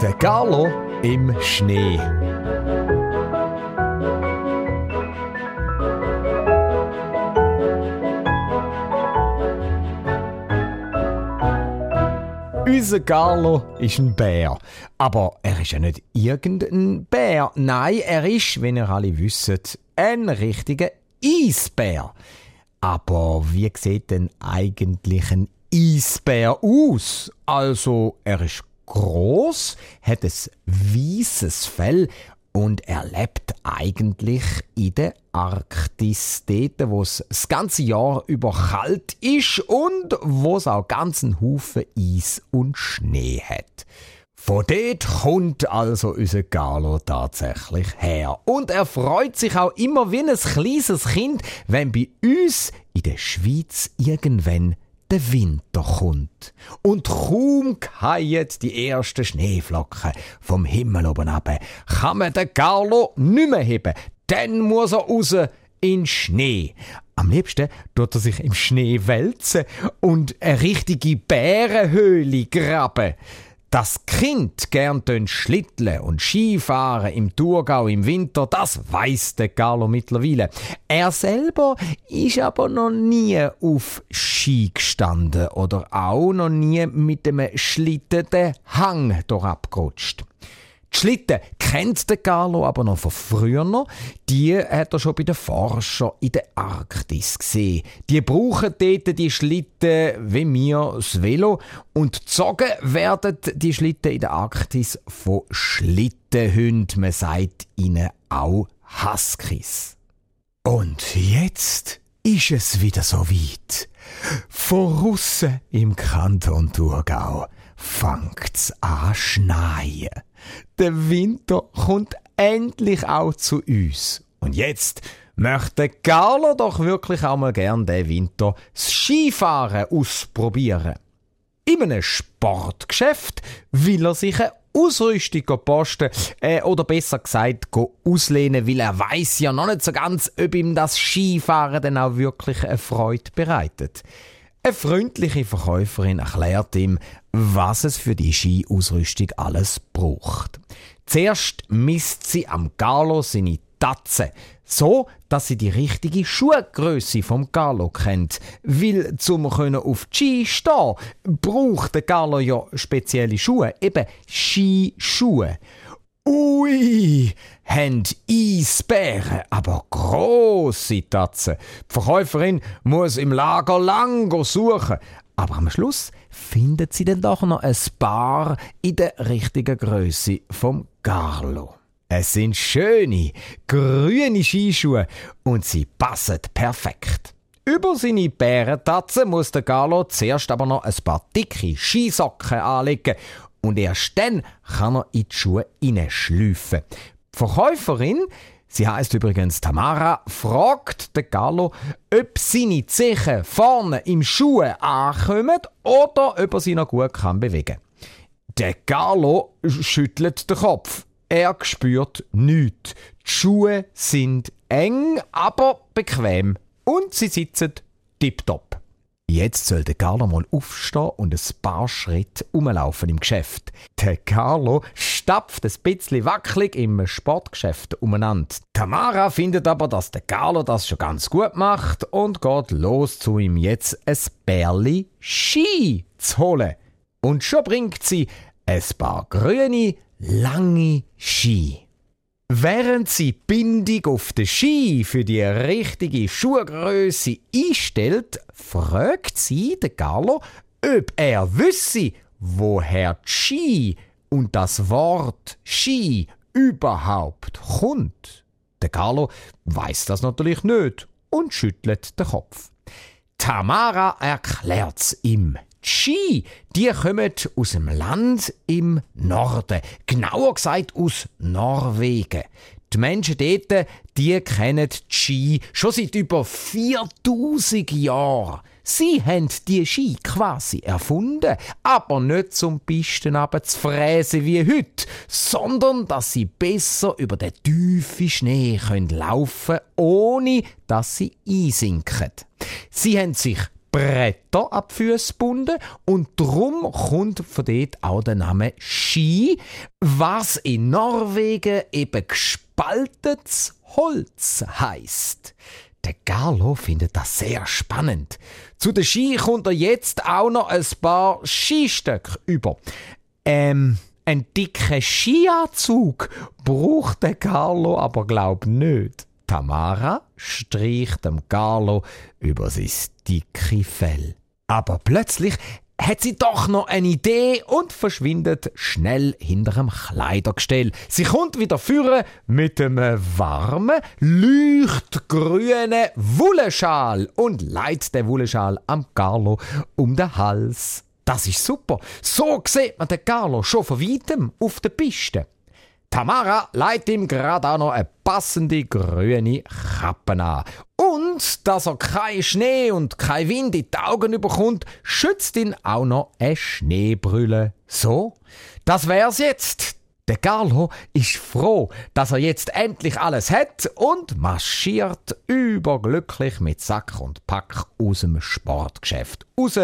Der Carlo im Schnee. Unser Carlo ist ein Bär. Aber er ist ja nicht irgendein Bär. Nein, er ist, wenn ihr alle wisst, ein richtiger Eisbär. Aber wie sieht denn eigentlich ein Eisbär aus? Also, er ist groß, hat ein weißes Fell und er lebt eigentlich in der Arktis, dort, wo es das ganze Jahr über kalt ist und wo es auch ganzen Haufen Eis und Schnee hat. Von dort kommt also unser Galo tatsächlich her. Und er freut sich auch immer wie ein kleines Kind, wenn bei uns in der Schweiz irgendwann der Winter kommt. Und kaum fallen die ersten Schneeflocken vom Himmel oben ab, kann man den Carlo nicht mehr heben. Dann muss er raus in Schnee. Am liebsten tut er sich im Schnee wälzen und eine richtige Bärenhöhle graben. Das Kind gern Schlittle und Skifahren im Thurgau im Winter, das weiss der Carlo mittlerweile. Er selber ist aber noch nie auf Ski gestanden oder auch noch nie mit dem Schlitten den Hang abgerutscht. Die Schlitten kennt der Carlo aber noch von früher. Die hat er schon bei den Forschern in der Arktis gesehen. Die brauchen dort die Schlitten wie mir das Velo. Und gezogen werden die Schlitten in der Arktis von Schlittenhunden. Man sagt ihnen auch Huskies. Und jetzt ist es wieder so weit. Von im Kanton Thurgau fängt's an schneien. Der Winter kommt endlich auch zu uns. Und jetzt möchte Carlo doch wirklich auch mal gern den Winter das Skifahren ausprobieren. In einem Sportgeschäft will er sich eine Ausrüstung posten äh, oder besser gesagt auslehnen, weil er weiß ja noch nicht so ganz, ob ihm das Skifahren dann auch wirklich eine Freude bereitet. Eine freundliche Verkäuferin erklärt ihm, was es für die Skiausrüstung alles braucht. Zuerst misst sie am Galo seine Tatze, so dass sie die richtige Schuhgröße vom Galo kennt. Weil zum auf die Ski stehen, braucht der Galo ja spezielle Schuhe, eben Skischuhe. Ui, haben Eisbären, aber grosse Tatzen. Die Verkäuferin muss im Lager lang suchen, aber am Schluss findet sie dann doch noch ein paar in der richtigen Größe vom Carlo. Es sind schöne, grüne Skischuhe und sie passen perfekt. Über seine Bärentatzen muss der Carlo zuerst aber noch ein paar dicke Skisocken anlegen und erst dann kann er in die Schuhe hineinschlüpfen. Die Verkäuferin, sie heißt übrigens Tamara, fragt den Gallo, ob seine Zechen vorne im Schuh ankommen oder ob er sie noch gut kann bewegen Der Gallo schüttelt den Kopf. Er spürt nichts. Die Schuhe sind eng, aber bequem. Und sie sitzen tipptopp. Jetzt soll der Carlo mal aufstehen und ein paar Schritte umlaufen im Geschäft. Der Carlo stapft ein bisschen wackelig im Sportgeschäft umeinander. Tamara findet aber, dass der Carlo das schon ganz gut macht und geht los zu ihm jetzt ein Bärli Ski zu holen. Und schon bringt sie ein paar grüne, lange Ski. Während sie Bindung auf den Ski für die richtige Schuhgröße einstellt, fragt sie den Gallo, ob er wisse, woher die Ski und das Wort Ski überhaupt kommt. Der Gallo weiß das natürlich nicht und schüttelt den Kopf. Tamara erklärt's ihm. Ski, die kommen aus dem Land im Norden, genauer gesagt aus Norwegen. Die Menschen dort, die kennen die Ski schon seit über 4000 Jahren. Sie haben die Ski quasi erfunden, aber nicht zum Pisten zu fräsen wie heute, sondern dass sie besser über den tiefen Schnee können laufen ohne dass sie einsinken. Sie haben sich Bretter ab Füße gebunden und drum kommt von dort auch der Name Ski, was in Norwegen eben gespaltetes Holz heißt. Der Carlo findet das sehr spannend. Zu der Ski kommt er jetzt auch noch ein paar Skistöcke über. Ähm, ein dicker Skianzug braucht der Carlo aber glaub nicht. Tamara streicht dem Carlo über sein dicke Fell. Aber plötzlich hat sie doch noch eine Idee und verschwindet schnell hinter dem Kleidergestell. Sie kommt wieder führen mit einem warmen, leuchtgrünen Wulleschal und leitet den Wulleschal am Carlo um den Hals. Das ist super. So sieht man den Carlo schon von weitem auf der Piste. Tamara leitet ihm gerade auch noch eine passende grüne Kappe an. Und dass er kein Schnee und kein Wind in die Augen überkommt, schützt ihn auch noch eine Schneebrille. So, das wär's jetzt. Der Carlo ist froh, dass er jetzt endlich alles hat und marschiert überglücklich mit Sack und Pack aus dem Sportgeschäft raus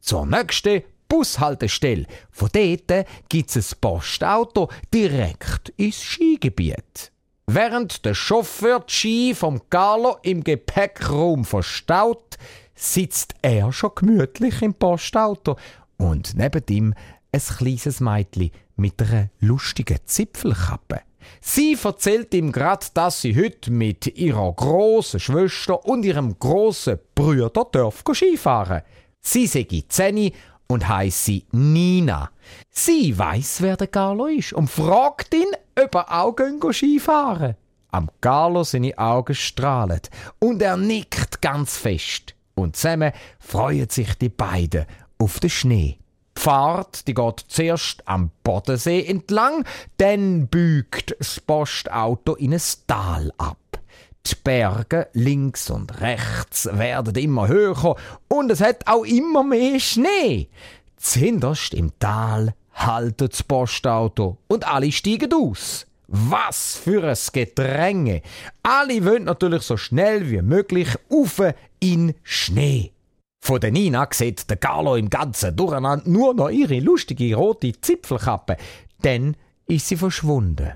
zur nächsten Bushaltestelle. Von dort gibt es ein Postauto direkt ins Skigebiet. Während der Chauffeur die Ski vom Carlo im Gepäckraum verstaut, sitzt er schon gemütlich im Postauto und neben ihm ein kleines Mädchen mit einer lustigen Zipfelkappe. Sie erzählt ihm grad, dass sie heute mit ihrer großen Schwester und ihrem großen Brüder dürfen Skifahren. Sie sei Zeni und heisse Nina. Sie weiß, wer der Carlo ist und fragt ihn, ob er auch Skifahren Am Carlo seine Augen strahlen und er nickt ganz fest. Und zusammen freuen sich die beiden auf den Schnee. Die Fahrt die geht zuerst am Bodensee entlang, dann bügt das Postauto in ein Tal ab. Die Berge links und rechts werden immer höher und es hat auch immer mehr Schnee. Zinderst im Tal haltet das Postauto und alle steigen aus. Was für ein Gedränge! Alle wollen natürlich so schnell wie möglich auf in Schnee. Von der Nina sieht der Carlo im ganzen Durcheinander nur noch ihre lustige rote Zipfelkappe. Dann ist sie verschwunden.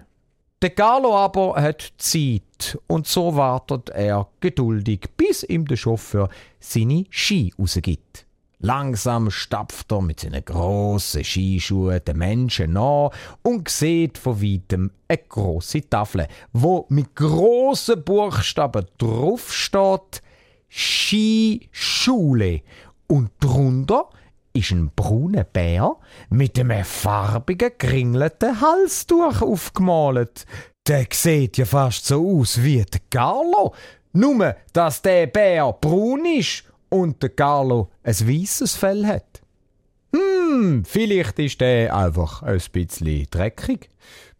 Der Carlo aber hat Zeit und so wartet er geduldig, bis ihm der Chauffeur seine Ski rausgibt. Langsam stapft er mit seinen grossen Skischuhen den Menschen nach und sieht von weitem eine grosse Tafel, wo mit grossen Buchstaben drauf steht Skischule und drunter ist ein brauner Bär mit einem farbigen, geringelten Halstuch aufgemalt. Der sieht ja fast so aus wie der Carlo, nur dass der Bär braun ist und der Carlo ein weißes Fell hat. Hm, vielleicht ist der einfach ein bisschen dreckig.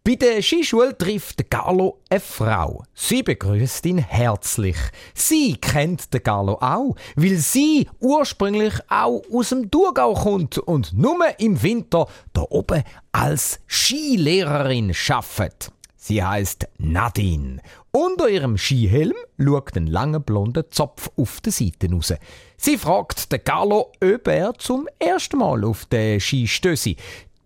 Bei der Skischule trifft Carlo eine Frau. Sie begrüßt ihn herzlich. Sie kennt den Carlo auch, weil sie ursprünglich auch aus dem Thurgau kommt und nur im Winter da oben als Skilehrerin schafft. Sie heißt Nadine. Unter ihrem Skihelm schaut ein langer blonder Zopf auf der Seite raus. Sie fragt den Carlo, ob er zum ersten Mal auf den Ski stössi.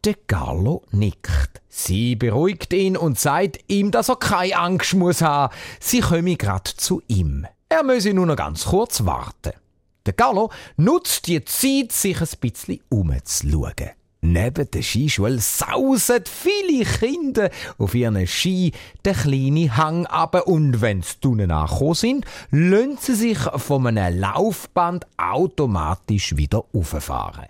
Der Carlo nickt. Sie beruhigt ihn und sagt ihm, dass er keine Angst muss haben. Sie komme grad zu ihm. Er müsse nur noch ganz kurz warten. Der Carlo nutzt die Zeit, sich ein bisschen umzuschauen. Neben der Skischule sausen viele Kinder auf ihren Ski den kleinen Hang ab und wenn sie unten angekommen sind, lassen sie sich von einem Laufband automatisch wieder auffahren.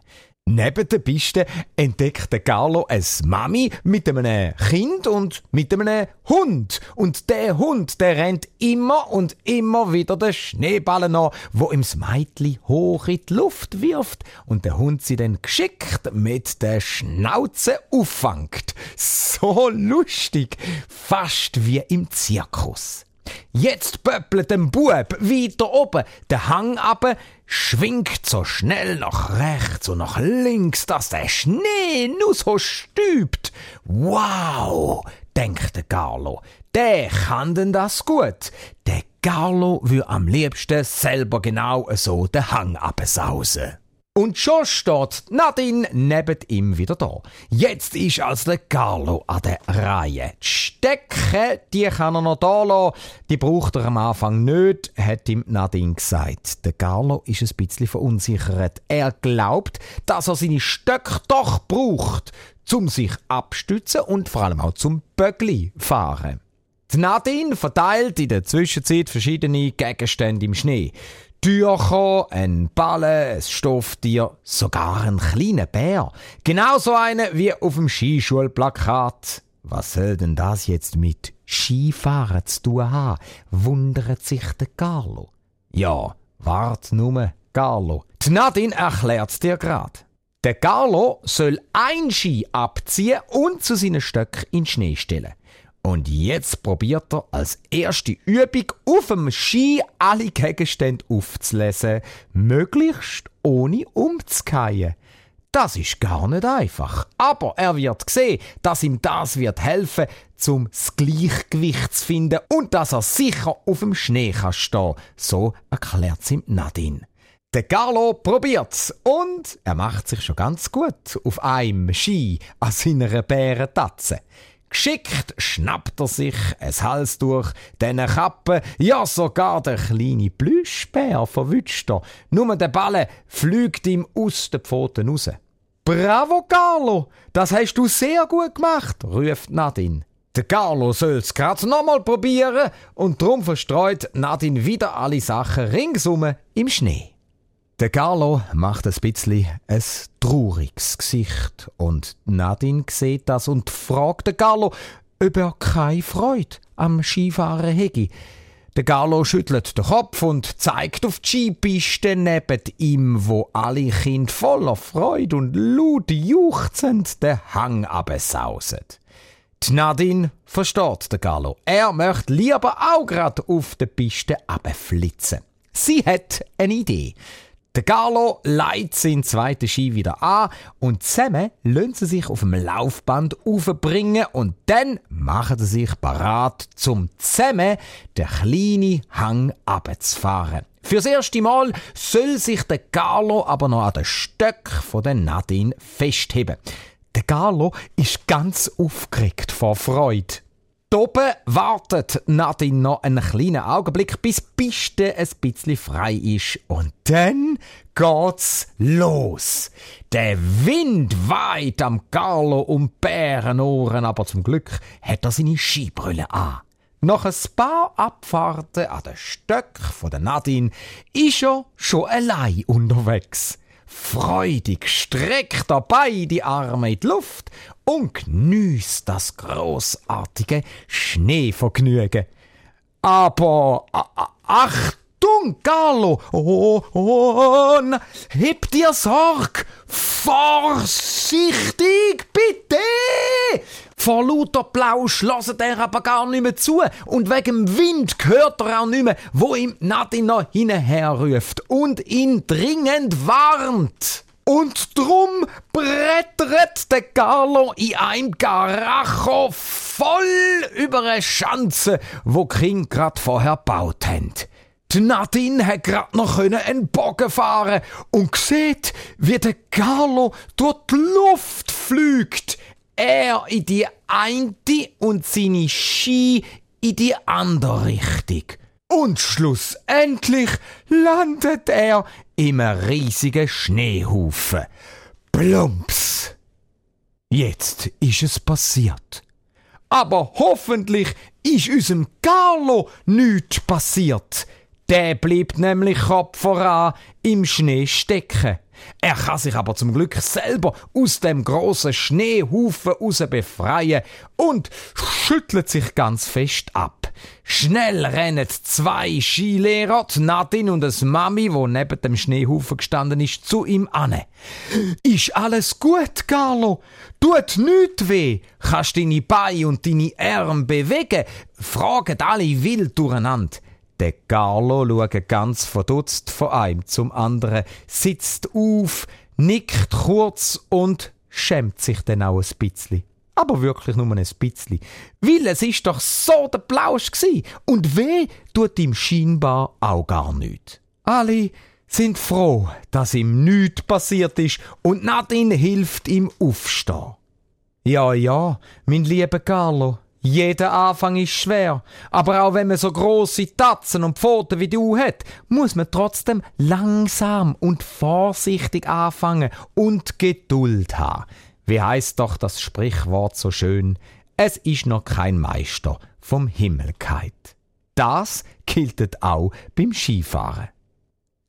Neben der Piste entdeckt der Carlo ein Mami mit einem Kind und mit einem Hund. Und der Hund, der rennt immer und immer wieder den Schneeballen an, wo ihm das Mädchen hoch in die Luft wirft und der Hund sie dann geschickt mit der Schnauze auffangt. So lustig, fast wie im Zirkus. Jetzt pöppelt dem Bub weiter oben, der Hang ab, schwingt so schnell nach rechts und nach links, dass der Schnee nur so stübt. Wow, denkt der Carlo, der kann denn das gut. Der Carlo würde am liebsten selber genau so den Hang absausen. Und schon steht Nadine neben ihm wieder da. Jetzt ist also der Carlo an der Reihe. Die Stecke, die kann er noch da lassen. Die braucht er am Anfang nicht, hat ihm Nadine gesagt. Der Carlo ist ein bisschen verunsichert. Er glaubt, dass er seine Stöcke doch braucht, zum sich abstützen und vor allem auch zum Bögli fahren. Die Nadine verteilt in der Zwischenzeit verschiedene Gegenstände im Schnee. Tücher, ein Ballen, ein Stofftier, sogar ein kleiner Bär. Genauso eine wie auf dem Skischulplakat. Was soll denn das jetzt mit Skifahren zu tun haben? wundert sich der Carlo. Ja, wart nur, Carlo. Die Nadine erklärt's dir grad. Der Carlo soll ein Ski abziehen und zu seinen Stöcken in Schnee stellen. Und jetzt probiert er als erste Übung auf dem Ski alle Gegenstände aufzulesen, möglichst ohne umzukeihen. Das ist gar nicht einfach. Aber er wird sehen, dass ihm das wird helfen, zum das Gleichgewicht zu finden und dass er sicher auf dem Schnee kann stehen. So erklärt's ihm Nadine. Der Carlo probiert's und er macht sich schon ganz gut auf einem Ski an seiner Bärentatze. Geschickt schnappt er sich ein Halstuch, dann eine Kappe, ja sogar der kleine Plüschbär verwünscht er. Nur der Balle fliegt ihm aus den Pfoten raus. Bravo, Carlo! Das hast du sehr gut gemacht, ruft Nadine. Der Carlo soll's grad nochmal probieren und drum verstreut Nadine wieder alle Sachen ringsum im Schnee. Der Carlo macht ein bisschen ein trauriges Gesicht und Nadine sieht das und fragt den Carlo, ob er keine Freude am Skifahren hätte. Der Carlo schüttelt den Kopf und zeigt auf die Skipiste neben ihm, wo alle Kinder voller Freude und laut juchzend den Hang absausen. Die Nadine versteht den Carlo. Er möchte lieber auch grad auf der Piste abflitzen. Sie hat eine Idee. Der Carlo leitet seinen zweiten Ski wieder an und zusammen lassen sie sich auf dem Laufband aufbringen und dann machen sie sich parat, zum zusammen den kleinen Hang abzufahren. Fürs erste Mal soll sich der Carlo aber noch an den Stöck von der Nadine festheben. Der Carlo ist ganz aufgeregt vor Freude. Oben wartet Nadine noch einen kleinen Augenblick, bis die Piste ein bisschen frei ist. Und dann geht's los. Der Wind weht am Carlo um Bärenohren, aber zum Glück hat er seine Skibrille an. Nach ein paar Abfahrten an den Stöck von der Nadine ist er schon allein unterwegs. Freudig streckt er beide Arme in die Luft und genießt das großartige Schneevergnügen. Aber Achtung, Carlo! Oh, oh, na, heb dir Sorg! Vorsichtig, bitte! Vor lauter Plausch hört er aber gar nicht mehr zu und wegen dem Wind hört er auch nicht mehr, wo ihm Nadine noch hinterher ruft und ihn dringend warnt. Und drum brettert der Carlo in einem Garacho voll über eine Schanze, wo King grad vorher baut haben. Die Nadine hat grad noch einen Bogen fahren und sieht, wie der Carlo durch die Luft fliegt. Er in die eine und seine Ski in die andere Richtung. Und schlussendlich landet er im riesigen Schneehaufen. Plumps! Jetzt ist es passiert. Aber hoffentlich ist unserem Carlo nichts passiert. Der bleibt nämlich Kopf voran im Schnee stecken. Er kann sich aber zum Glück selber aus dem großen Schneehaufen raus befreien und schüttelt sich ganz fest ab. Schnell rennen zwei Skilehrer, die Nadine und das Mami, wo neben dem Schneehaufen gestanden ist, zu ihm an. Ist alles gut, Carlo? Tut nichts weh? Kannst deine Beine und deine Arme bewegen? Fragen alle wild durcheinander. Der Carlo schaut ganz verdutzt von einem zum anderen, sitzt auf, nickt kurz und schämt sich dann auch ein bisschen. aber wirklich nur ein bisschen. Weil es ist doch so der Plausch gsi und weh tut ihm scheinbar auch gar nichts. Alle sind froh, dass ihm nichts passiert ist und Nadine hilft ihm aufstehen. Ja, ja, mein lieber Carlo, jeder Anfang ist schwer, aber auch wenn man so große Tatzen und Pfoten wie du hat, muss man trotzdem langsam und vorsichtig anfangen und Geduld haben. Wie heißt doch das Sprichwort so schön? Es ist noch kein Meister vom Himmel keit. Das gilt auch beim Skifahren.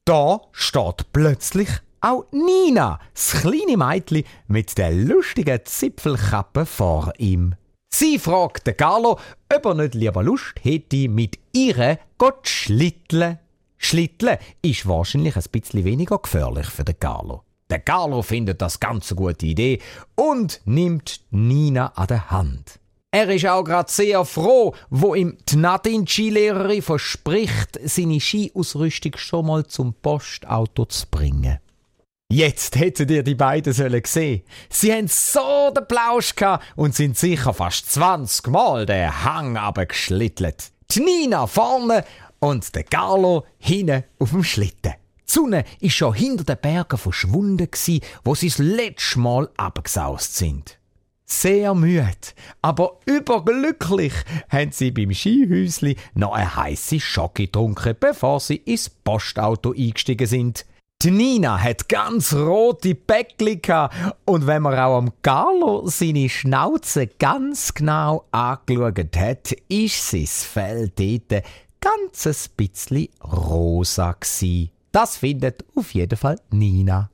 Da steht plötzlich auch Nina, das kleine Mädchen mit der lustigen Zipfelkappe vor ihm. Sie fragt den Carlo, ob er nicht lieber Lust hätte, mit ihr Gott schlitteln. Schlitteln ist wahrscheinlich ein bisschen weniger gefährlich für den Carlo. Der Carlo findet das ganz eine gute Idee und nimmt Nina an der Hand. Er ist auch gerade sehr froh, wo ihm die Nadine Skilehrerin verspricht, seine Skiausrüstung schon mal zum Postauto zu bringen. Jetzt hättet ihr die beiden sollen sehen. Sie haben so den Plausch und sind sicher fast 20 Mal den Hang abgeschlittelt. Die Nina vorne und der Carlo hinten auf dem Schlitten. Die Sonne ist schon hinter den Bergen verschwunden wo sie das letzte Mal abgesaust sind. Sehr müde, aber überglücklich haben sie beim Skihäusli noch eine heiße Schocke getrunken, bevor sie ins Postauto eingestiegen sind. Die Nina hat ganz rote Bäckli und wenn man auch am Carlo seine Schnauze ganz genau angeschaut hat, ist sein Fell dort ganz ein bisschen rosa gsi. Das findet auf jeden Fall Nina.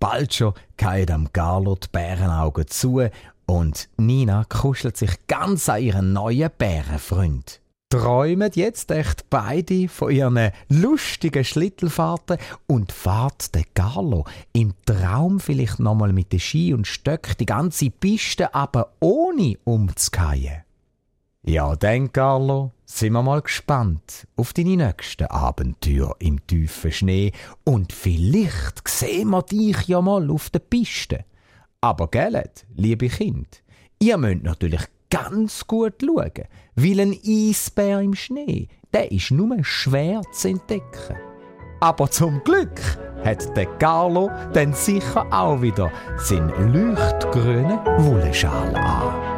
Bald schon geht am Carlo die Bärenaugen zu und Nina kuschelt sich ganz an ihren neuen Bärenfreund träumen jetzt echt beide von ihren lustigen Schlittelfahrten und fahrt der Carlo im Traum vielleicht nochmal mit den Ski und Stöck die ganze Piste aber ohne umzukehren. Ja, dann, Carlo, sind wir mal gespannt auf deine nächsten Abenteuer im tiefen Schnee und vielleicht sehen wir dich ja mal auf der Piste. Aber gellet, liebe Kind, ihr müsst natürlich ganz gut schauen, weil ein Eisbär im Schnee, der ist nur schwer zu entdecken. Aber zum Glück hat der Carlo dann sicher auch wieder seinen leuchtgrünen Wollschal an.